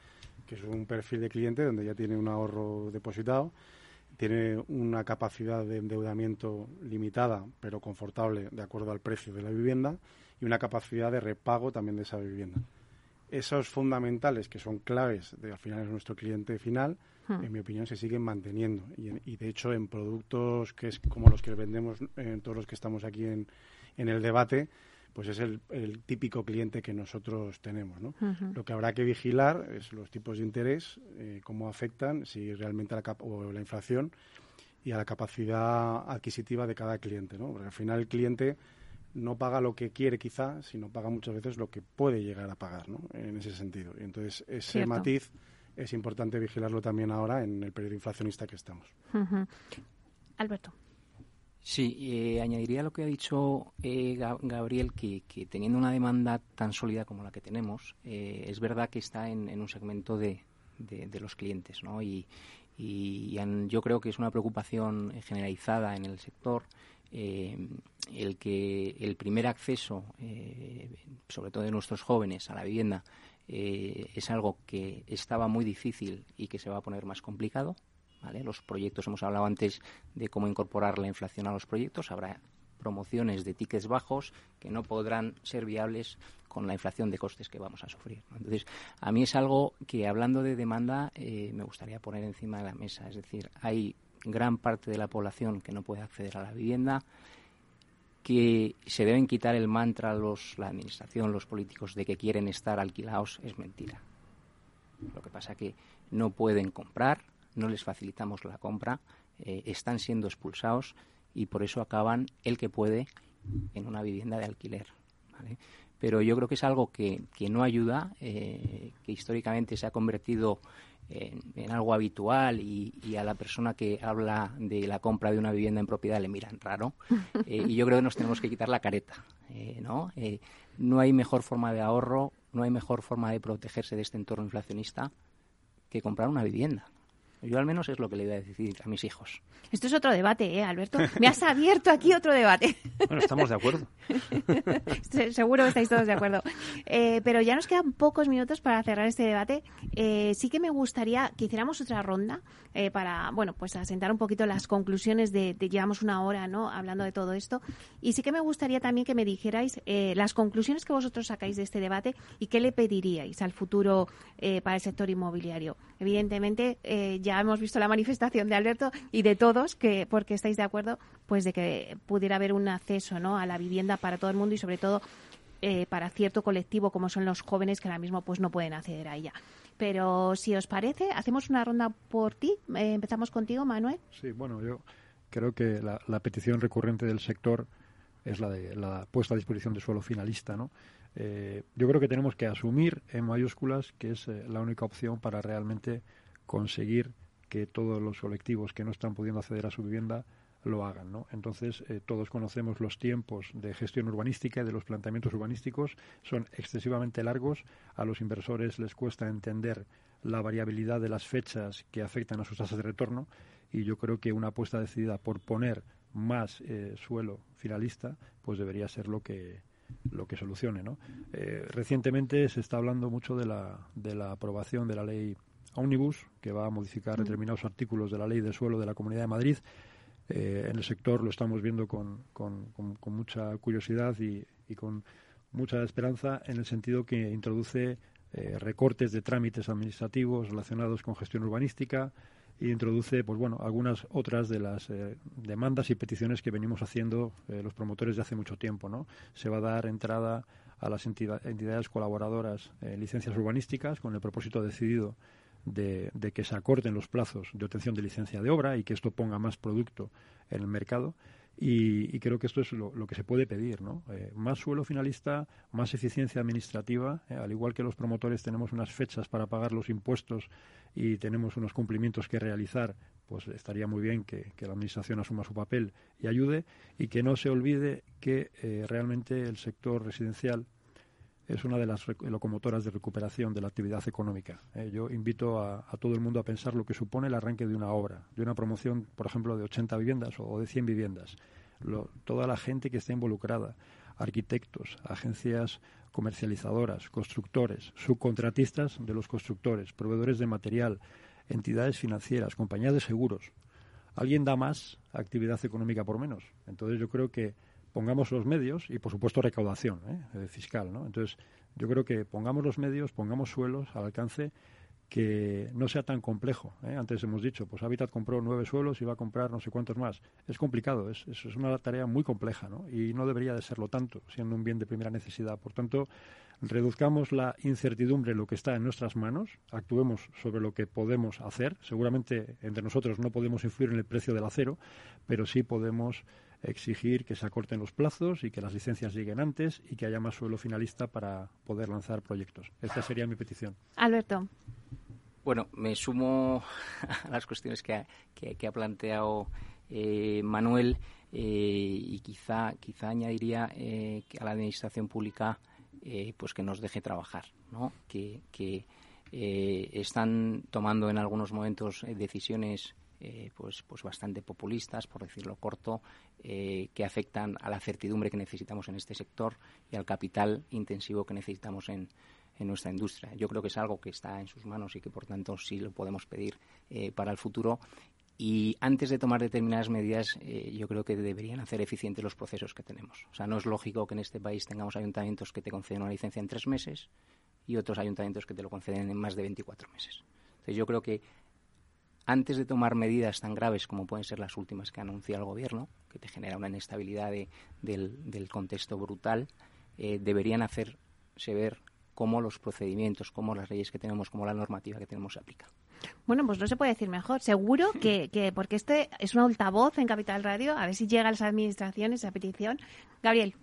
Que es un perfil de cliente donde ya tiene un ahorro depositado, tiene una capacidad de endeudamiento limitada, pero confortable de acuerdo al precio de la vivienda, y una capacidad de repago también de esa vivienda. Esos fundamentales que son claves, de, al final es nuestro cliente final, Hmm. en mi opinión se siguen manteniendo. Y, y de hecho en productos que es como los que vendemos en todos los que estamos aquí en, en el debate, pues es el, el típico cliente que nosotros tenemos. ¿no? Lo que habrá que vigilar es los tipos de interés, eh, cómo afectan, si realmente la, cap- o la inflación y a la capacidad adquisitiva de cada cliente. ¿no? Porque al final el cliente no paga lo que quiere quizá, sino paga muchas veces lo que puede llegar a pagar, ¿no? En ese sentido. Y entonces ese Cierto. matiz es importante vigilarlo también ahora en el periodo inflacionista que estamos. Alberto. Sí, eh, añadiría lo que ha dicho eh, Ga- Gabriel, que, teniendo una demanda tan sólida como la que tenemos, eh, es verdad que está en, un segmento de, de- los clientes, ¿no? Y, y han- yo creo que es una preocupación generalizada en el sector eh, el que el primer acceso, eh, sobre todo de nuestros jóvenes, a la vivienda es algo que estaba muy difícil y que se va a poner más complicado. ¿Vale? Los proyectos, hemos hablado antes de cómo incorporar la inflación a los proyectos. Habrá promociones de tickets bajos que no podrán ser viables con la inflación de costes que vamos a sufrir. Entonces, a mí es algo que, hablando de demanda, eh, me gustaría poner encima de la mesa. Es decir, hay gran parte de la población que no puede acceder a la vivienda, que se deben quitar el mantra los, la administración, los políticos, de que quieren estar alquilados, es mentira. Lo que pasa que no pueden comprar, no les facilitamos la compra, eh, están siendo expulsados y por eso acaban el que puede en una vivienda de alquiler. ¿vale? Pero yo creo que es algo que, que no ayuda, eh, que históricamente se ha convertido en, en algo habitual y, y a la persona que habla de la compra de una vivienda en propiedad le miran raro. Eh, y yo creo que nos tenemos que quitar la careta. eh, ¿no? Eh, no hay mejor forma de ahorro, no hay mejor forma de protegerse de este entorno inflacionista que comprar una vivienda. Yo al menos es lo que le voy a decir a mis hijos. Esto es otro debate, ¿eh, Alberto? Me has abierto aquí otro debate. Bueno, estamos de acuerdo. Se- Seguro que estáis todos de acuerdo. Eh, pero ya nos quedan pocos minutos para cerrar este debate. Eh, sí que me gustaría que hiciéramos otra ronda eh, para, bueno, pues asentar un poquito las conclusiones de, de- llevamos una hora, ¿no? Hablando de todo esto. Y sí que me gustaría también que me dijerais las conclusiones que vosotros sacáis de este debate y qué le pediríais al futuro para el sector inmobiliario. Evidentemente, ya hemos visto la manifestación de Alberto y de todos, que porque estáis de acuerdo, pues de que pudiera haber un acceso. A la vivienda para todo el mundo y sobre todo eh, para cierto colectivo como son los jóvenes que ahora mismo pues no pueden acceder a ella. Pero si os parece, hacemos una ronda por ti. Eh, empezamos contigo, Manuel. Sí, bueno, yo creo que la, petición recurrente del sector es la de la puesta a disposición de suelo finalista, ¿no? Eh, yo creo que tenemos que asumir en mayúsculas que es la única opción para realmente conseguir que todos los colectivos que no están pudiendo acceder a su vivienda lo hagan, ¿no? Entonces, eh, todos conocemos los tiempos de gestión urbanística y de los planteamientos urbanísticos, son excesivamente largos, a los inversores les cuesta entender la variabilidad de las fechas que afectan a sus tasas de retorno y yo creo que una apuesta decidida por poner más eh, suelo finalista, pues debería ser lo que lo que solucione. ¿no? Eh, recientemente se está hablando mucho de la, de la aprobación de la ley Omnibus, que va a modificar mm. determinados artículos de la ley de suelo de la Comunidad de Madrid. Eh, en el sector lo estamos viendo con, con, con, mucha curiosidad y, y, con mucha esperanza en el sentido que introduce eh, recortes de trámites administrativos relacionados con gestión urbanística, y introduce pues bueno algunas otras de las eh, demandas y peticiones que venimos haciendo los promotores de hace mucho tiempo no se va a dar entrada a las entidades colaboradoras en licencias urbanísticas con el propósito decidido de, que se acorten los plazos de obtención de licencia de obra y que esto ponga más producto en el mercado. Y, creo que esto es lo, que se puede pedir, ¿no? Eh, más suelo finalista, más eficiencia administrativa, al igual que los promotores tenemos unas fechas para pagar los impuestos y tenemos unos cumplimientos que realizar, pues estaría muy bien que, la Administración asuma su papel y ayude. Y que no se olvide que eh, realmente el sector residencial es una de las locomotoras de recuperación de la actividad económica. Eh, yo invito a, todo el mundo a pensar lo que supone el arranque de una obra, de una promoción, por ejemplo, de 80 viviendas o de 100 viviendas. toda la gente que está involucrada, arquitectos, agencias comercializadoras, constructores, subcontratistas de los constructores, proveedores de material, entidades financieras, compañías de seguros. Alguien da más actividad económica por menos. Entonces yo creo que pongamos los medios y por supuesto recaudación ¿eh? fiscal. ¿no? Entonces yo creo que pongamos los medios, pongamos suelos al alcance que no sea tan complejo. ¿eh? Antes hemos dicho, pues Habitat compró nueve suelos y va a comprar no sé cuántos más. Es complicado, es, una tarea muy compleja ¿no? y no debería de serlo tanto, siendo un bien de primera necesidad. Por tanto, reduzcamos la incertidumbre lo que está en nuestras manos, actuemos sobre lo que podemos hacer. Seguramente entre nosotros no podemos influir en el precio del acero, pero sí podemos exigir que se acorten los plazos y que las licencias lleguen antes y que haya más suelo finalista para poder lanzar proyectos. Esta sería mi petición. Alberto. Bueno, me sumo a las cuestiones que ha, planteado eh, Manuel eh, y quizá, quizá añadiría eh, a la administración pública pues que nos deje trabajar, ¿no? que, están tomando en algunos momentos decisiones pues, pues bastante populistas, por decirlo corto, que afectan a la certidumbre que necesitamos en este sector y al capital intensivo que necesitamos en, en nuestra industria. Yo creo que es algo que está en sus manos y que, por tanto, sí lo podemos pedir eh, para el futuro. Y antes de tomar determinadas medidas, eh, yo creo que deberían hacer eficientes los procesos que tenemos. O sea, no es lógico que en este país tengamos ayuntamientos que te conceden una licencia en tres meses y otros ayuntamientos que te lo conceden en más de 24 meses. Entonces, yo creo que antes de tomar medidas tan graves como pueden ser las últimas que anuncia el Gobierno, que te genera una inestabilidad del, contexto brutal, eh, deberían hacerse ver cómo los procedimientos, cómo las leyes que tenemos, cómo la normativa que tenemos se aplica. Bueno, pues no se puede decir mejor. Seguro que, que, porque este es un altavoz en Capital Radio, a ver si llega a las administraciones esa petición. Gabriel.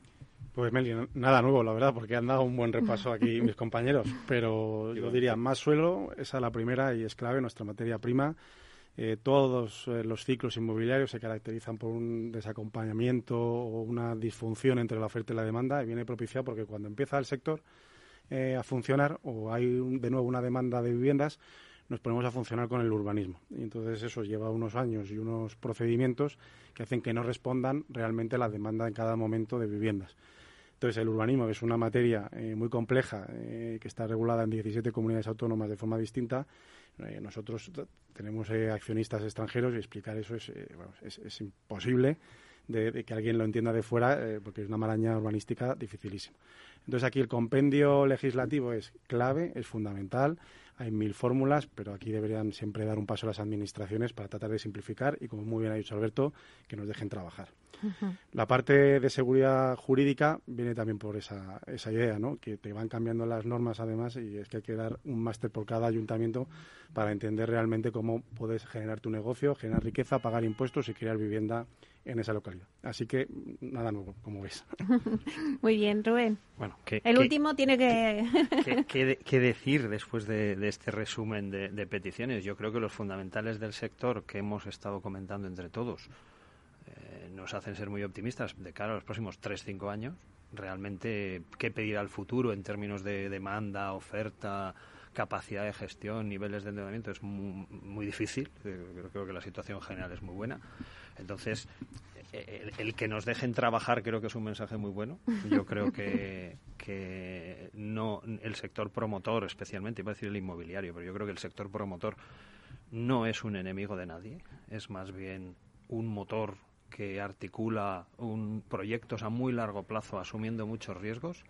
Pues Meli, nada nuevo, la verdad, porque han dado un buen repaso aquí mis compañeros. Pero yo diría, más suelo, esa es la primera y es clave, nuestra materia prima. Eh, todos eh, los ciclos inmobiliarios se caracterizan por un desacompañamiento o una disfunción entre la oferta y la demanda y viene propiciado porque cuando empieza el sector eh, a funcionar o hay de nuevo una demanda de viviendas, nos ponemos a funcionar con el urbanismo. Y entonces eso lleva unos años y unos procedimientos que hacen que no respondan realmente a la demanda en cada momento de viviendas. Entonces el urbanismo, que es una materia eh, muy compleja, eh, que está regulada en 17 comunidades autónomas de forma distinta, nosotros tenemos accionistas extranjeros y explicar eso es, es, imposible de, que alguien lo entienda de fuera, porque es una maraña urbanística dificilísima. Entonces aquí el compendio legislativo es clave, es fundamental. Hay mil fórmulas, pero aquí deberían siempre dar un paso a las administraciones para tratar de simplificar y, como muy bien ha dicho Alberto, que nos dejen trabajar. La parte de seguridad jurídica viene también por esa, esa idea, ¿no? que te van cambiando las normas además y es que hay que dar un máster por cada ayuntamiento para entender realmente cómo puedes generar tu negocio, generar riqueza, pagar impuestos y crear vivienda en esa localidad. Así que nada nuevo, como ves. Muy bien, Rubén. Bueno, el último tiene que... ¿Qué, decir después de, este resumen de, peticiones? Yo creo que los fundamentales del sector que hemos estado comentando entre todos eh, nos hacen ser muy optimistas de cara a los próximos 3-5 años. Realmente, ¿qué pedir al futuro en términos de demanda, oferta, capacidad de gestión, niveles de endeudamiento? Es muy, muy difícil. Eh, creo que la situación general es muy buena. Entonces, el, que nos dejen trabajar creo que es un mensaje muy bueno. Yo creo que, que no el sector promotor, especialmente, iba a decir el inmobiliario, pero yo creo que el sector promotor no es un enemigo de nadie, es más bien un motor que articula un proyectos a muy largo plazo asumiendo muchos riesgos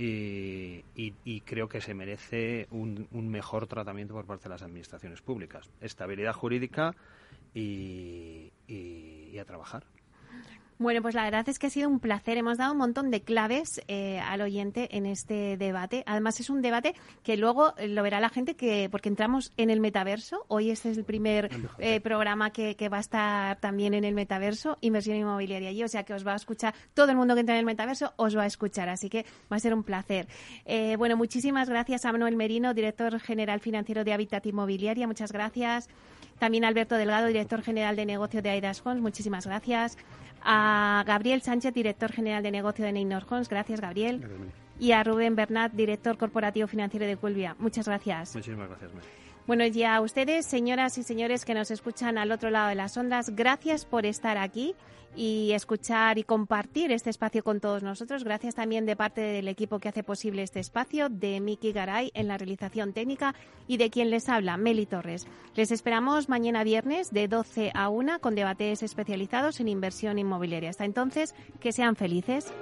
y, creo que se merece un, mejor tratamiento por parte de las administraciones públicas. Estabilidad jurídica y a trabajar. Bueno, pues la verdad es que ha sido un placer. Hemos dado un montón de claves eh, al oyente en este debate. Además, es un debate que luego lo verá la gente que porque entramos en el metaverso. Hoy este es el primer eh, programa que, va a estar también en el metaverso, inversión inmobiliaria allí. O sea que os va a escuchar todo el mundo que entra en el metaverso, os va a escuchar. Así que va a ser un placer. Eh, bueno, muchísimas gracias a Manuel Merino, director general financiero de Habitat Inmobiliaria. Muchas gracias. También Alberto Delgado, director general de negocio de Aidas Homes. Muchísimas gracias a Gabriel Sánchez, director general de negocio de Neynor Homes. Gracias, Gabriel. Y a Rubén Bernat, director corporativo financiero de Culvia. Muchas gracias. Muchísimas gracias, Mary. Bueno, y a ustedes, señoras y señores que nos escuchan al otro lado de las ondas, gracias por estar aquí y escuchar y compartir este espacio con todos nosotros. Gracias también de parte del equipo que hace posible este espacio, de Miki Garay en la realización técnica y de quien les habla, Meli Torres. Les esperamos mañana viernes de 12 a 1 con debates especializados en inversión inmobiliaria. Hasta entonces, que sean felices.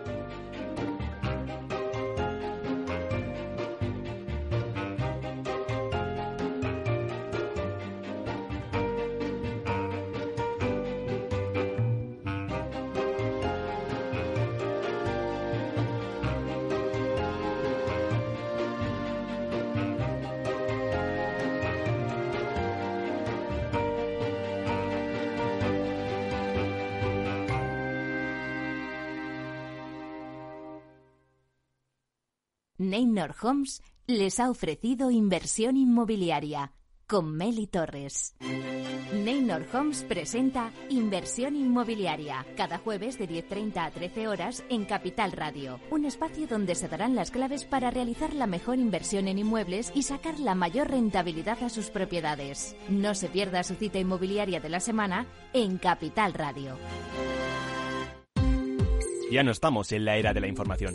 Neynor Homes les ha ofrecido inversión inmobiliaria con Meli Torres. Neynor Homes presenta Inversión Inmobiliaria, cada jueves de 10.30 a 13 horas en Capital Radio, un espacio donde se darán las claves para realizar la mejor inversión en inmuebles y sacar la mayor rentabilidad a sus propiedades. No se pierda su cita inmobiliaria de la semana en Capital Radio. Ya no estamos en la era de la información,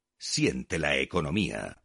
Siente la economía.